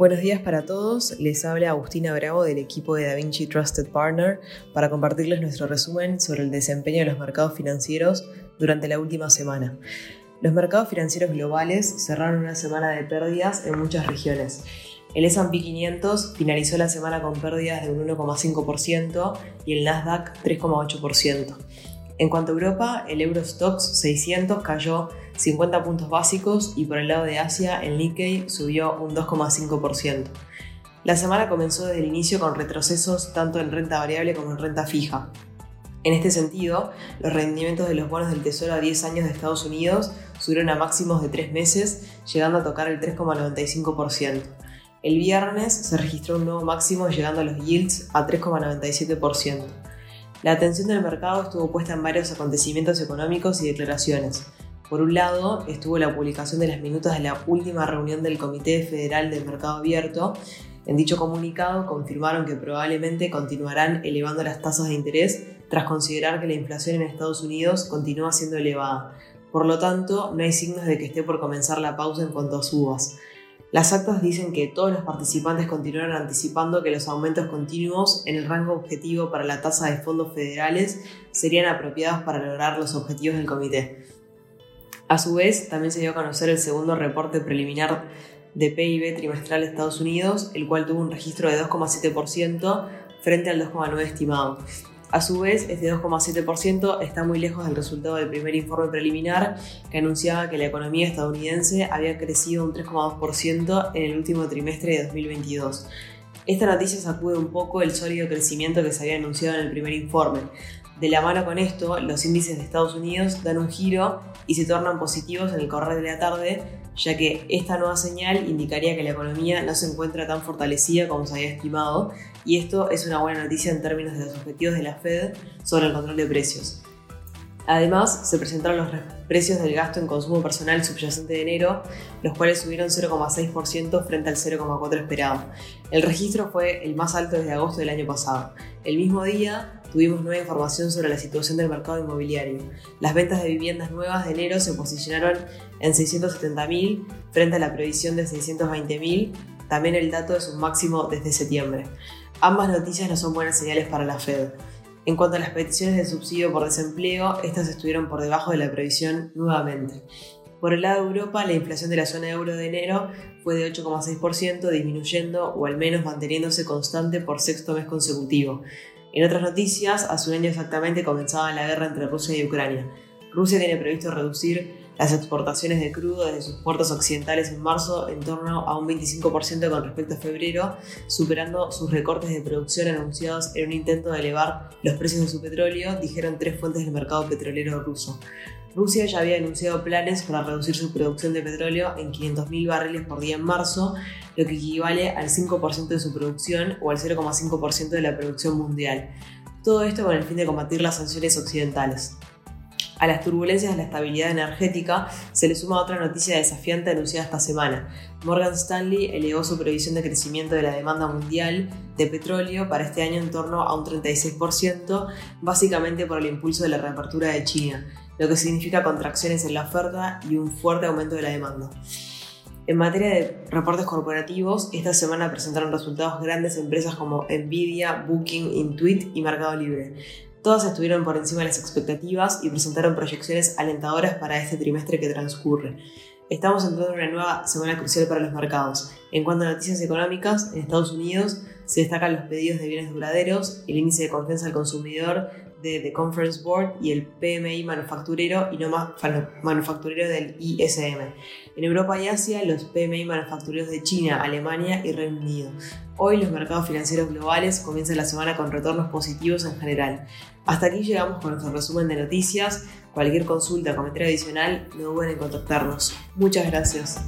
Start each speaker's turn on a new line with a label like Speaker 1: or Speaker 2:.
Speaker 1: Buenos días para todos, les habla Agustina Bravo del equipo de DaVinci Trusted Partner para compartirles nuestro resumen sobre el desempeño de los mercados financieros durante la última semana. Los mercados financieros globales cerraron una semana de pérdidas en muchas regiones. El S&P 500 finalizó la semana con pérdidas de un 1,5% y el Nasdaq 3,8%. En cuanto a Europa, el Eurostox 600 cayó 50 puntos básicos y por el lado de Asia el Nikkei subió un 2,5%. La semana comenzó desde el inicio con retrocesos tanto en renta variable como en renta fija. En este sentido, los rendimientos de los bonos del Tesoro a 10 años de Estados Unidos subieron a máximos de 3 meses, llegando a tocar el 3,95%. El viernes se registró un nuevo máximo llegando a los yields a 3,97%. La atención del mercado estuvo puesta en varios acontecimientos económicos y declaraciones. Por un lado, estuvo la publicación de las minutas de la última reunión del Comité Federal del Mercado Abierto. En dicho comunicado confirmaron que probablemente continuarán elevando las tasas de interés tras considerar que la inflación en Estados Unidos continúa siendo elevada. Por lo tanto, no hay signos de que esté por comenzar la pausa en cuanto a subas. Las actas dicen que todos los participantes continuaron anticipando que los aumentos continuos en el rango objetivo para la tasa de fondos federales serían apropiados para lograr los objetivos del comité. A su vez, también se dio a conocer el segundo reporte preliminar de PIB trimestral de Estados Unidos, el cual tuvo un registro de 2,7% frente al 2,9% estimado. A su vez, este 2,7% está muy lejos del resultado del primer informe preliminar que anunciaba que la economía estadounidense había crecido un 3,2% en el último trimestre de 2022. Esta noticia sacude un poco el sólido crecimiento que se había anunciado en el primer informe. De la mano con esto, los índices de Estados Unidos dan un giro y se tornan positivos en el correr de la tarde, ya que esta nueva señal indicaría que la economía no se encuentra tan fortalecida como se había estimado, y esto es una buena noticia en términos de los objetivos de la Fed sobre el control de precios. Además, se presentaron los precios del gasto en consumo personal subyacente de enero, los cuales subieron 0,6% frente al 0,4% esperado. El registro fue el más alto desde agosto del año pasado. El mismo día, tuvimos nueva información sobre la situación del mercado inmobiliario. Las ventas de viviendas nuevas de enero se posicionaron en 670.000 frente a la previsión de 620.000. También el dato es un máximo desde septiembre. Ambas noticias no son buenas señales para la Fed. En cuanto a las peticiones de subsidio por desempleo, estas estuvieron por debajo de la previsión nuevamente. Por el lado de Europa, la inflación de la zona euro de enero fue de 8,6%, disminuyendo o al menos manteniéndose constante por sexto mes consecutivo. En otras noticias, hace un año exactamente comenzaba la guerra entre Rusia y Ucrania. Rusia tiene previsto reducir las exportaciones de crudo desde sus puertos occidentales en marzo en torno a un 25% con respecto a febrero, superando sus recortes de producción anunciados en un intento de elevar los precios de su petróleo, dijeron tres fuentes del mercado petrolero ruso. Rusia ya había anunciado planes para reducir su producción de petróleo en 500.000 barriles por día en marzo, lo que equivale al 5% de su producción o al 0,5% de la producción mundial. Todo esto con el fin de combatir las sanciones occidentales. A las turbulencias de la estabilidad energética se le suma otra noticia desafiante anunciada esta semana. Morgan Stanley elevó su previsión de crecimiento de la demanda mundial de petróleo para este año en torno a un 36%, básicamente por el impulso de la reapertura de China, lo que significa contracciones en la oferta y un fuerte aumento de la demanda. En materia de reportes corporativos, esta semana presentaron resultados grandes empresas como Nvidia, Booking, Intuit y Mercado Libre. Todas estuvieron por encima de las expectativas y presentaron proyecciones alentadoras para este trimestre que transcurre. Estamos entrando en una nueva semana crucial para los mercados. En cuanto a noticias económicas, en Estados Unidos se destacan los pedidos de bienes duraderos, el índice de confianza al consumidor de The Conference Board y el PMI manufacturero y no más manufacturero del ISM. En Europa y Asia, los PMI manufactureros de China, Alemania y Reino Unido. Hoy los mercados financieros globales comienzan la semana con retornos positivos en general. Hasta aquí llegamos con nuestro resumen de noticias. Cualquier consulta o comentario adicional, no duden en contactarnos. Muchas gracias.